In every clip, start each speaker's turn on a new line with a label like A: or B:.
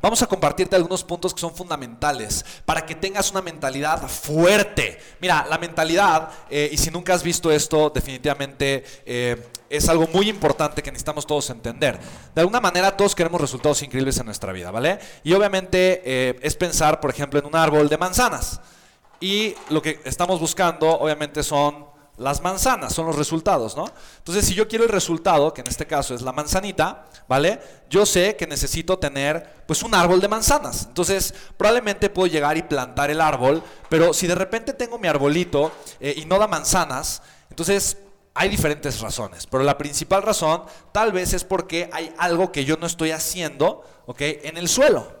A: vamos a compartirte algunos puntos que son fundamentales para que tengas una mentalidad fuerte. Mira, la mentalidad, eh, y si nunca has visto esto, definitivamente eh, es algo muy importante que necesitamos todos entender. De alguna manera todos queremos resultados increíbles en nuestra vida, ¿vale? Y obviamente eh, es pensar, por ejemplo, en un árbol de manzanas. Y lo que estamos buscando, obviamente, son las manzanas, son los resultados, ¿no? Entonces, si yo quiero el resultado, que en este caso es la manzanita, ¿vale? Yo sé que necesito tener, pues, un árbol de manzanas. Entonces, probablemente puedo llegar y plantar el árbol, pero si de repente tengo mi arbolito eh, y no da manzanas, entonces hay diferentes razones, pero la principal razón tal vez es porque hay algo que yo no estoy haciendo, ¿ok? En el suelo.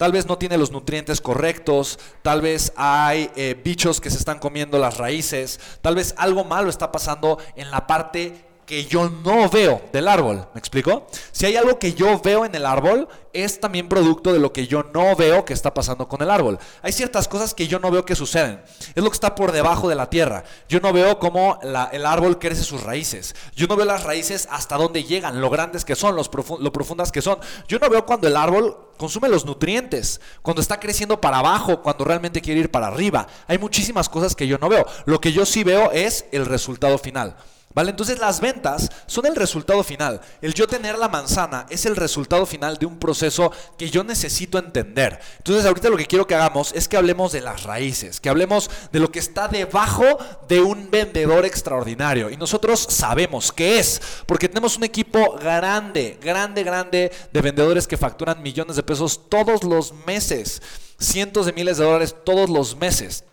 A: Tal vez no tiene los nutrientes correctos, tal vez hay eh, bichos que se están comiendo las raíces, tal vez algo malo está pasando en la parte que yo no veo del árbol. ¿Me explico? Si hay algo que yo veo en el árbol, es también producto de lo que yo no veo que está pasando con el árbol. Hay ciertas cosas que yo no veo que suceden. Es lo que está por debajo de la tierra. Yo no veo cómo el árbol crece sus raíces. Yo no veo las raíces hasta dónde llegan, lo grandes que son, lo profundas que son. Yo no veo cuando el árbol consume los nutrientes, cuando está creciendo para abajo, cuando realmente quiere ir para arriba. Hay muchísimas cosas que yo no veo. Lo que yo sí veo es el resultado final. ¿Vale? Entonces las ventas son el resultado final. El yo tener la manzana es el resultado final de un proceso que yo necesito entender. Entonces ahorita lo que quiero que hagamos es que hablemos de las raíces, que hablemos de lo que está debajo de un vendedor extraordinario. Y nosotros sabemos qué es, porque tenemos un equipo grande, grande, grande de vendedores que facturan millones de pesos todos los meses, cientos de miles de dólares todos los meses.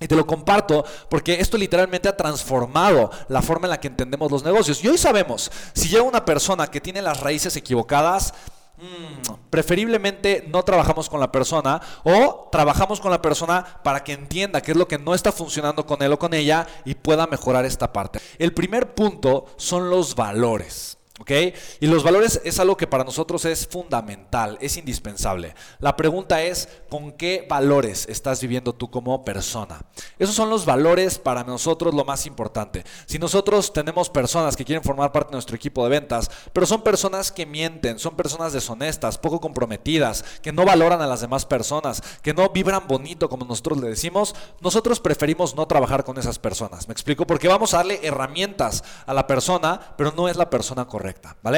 A: Y te lo comparto porque esto literalmente ha transformado la forma en la que entendemos los negocios. Y hoy sabemos, si llega una persona que tiene las raíces equivocadas, mm, preferiblemente no trabajamos con la persona o trabajamos con la persona para que entienda qué es lo que no está funcionando con él o con ella y pueda mejorar esta parte. El primer punto son los valores. ¿Ok? Y los valores es algo que para nosotros es fundamental, es indispensable. La pregunta es, ¿con qué valores estás viviendo tú como persona? Esos son los valores para nosotros lo más importante. Si nosotros tenemos personas que quieren formar parte de nuestro equipo de ventas, pero son personas que mienten, son personas deshonestas, poco comprometidas, que no valoran a las demás personas, que no vibran bonito como nosotros le decimos, nosotros preferimos no trabajar con esas personas. ¿Me explico? Porque vamos a darle herramientas a la persona, pero no es la persona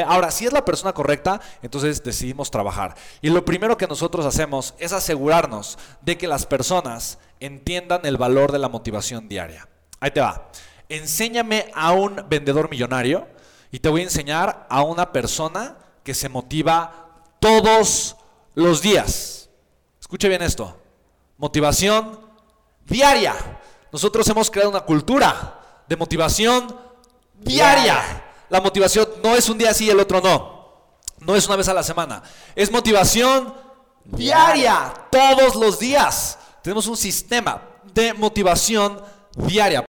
A: Ahora, si es la persona correcta, entonces decidimos trabajar. Y lo primero que nosotros hacemos es asegurarnos de que las personas entiendan el valor de la motivación diaria. Ahí te va. Enséñame a un vendedor millonario y te voy a enseñar a una persona que se motiva todos los días. Escuche bien esto. Motivación diaria. Nosotros hemos creado una cultura de motivación diaria. La motivación no es un día sí y el otro no. No es una vez a la semana. Es motivación diaria, todos los días. Tenemos un sistema de motivación diaria.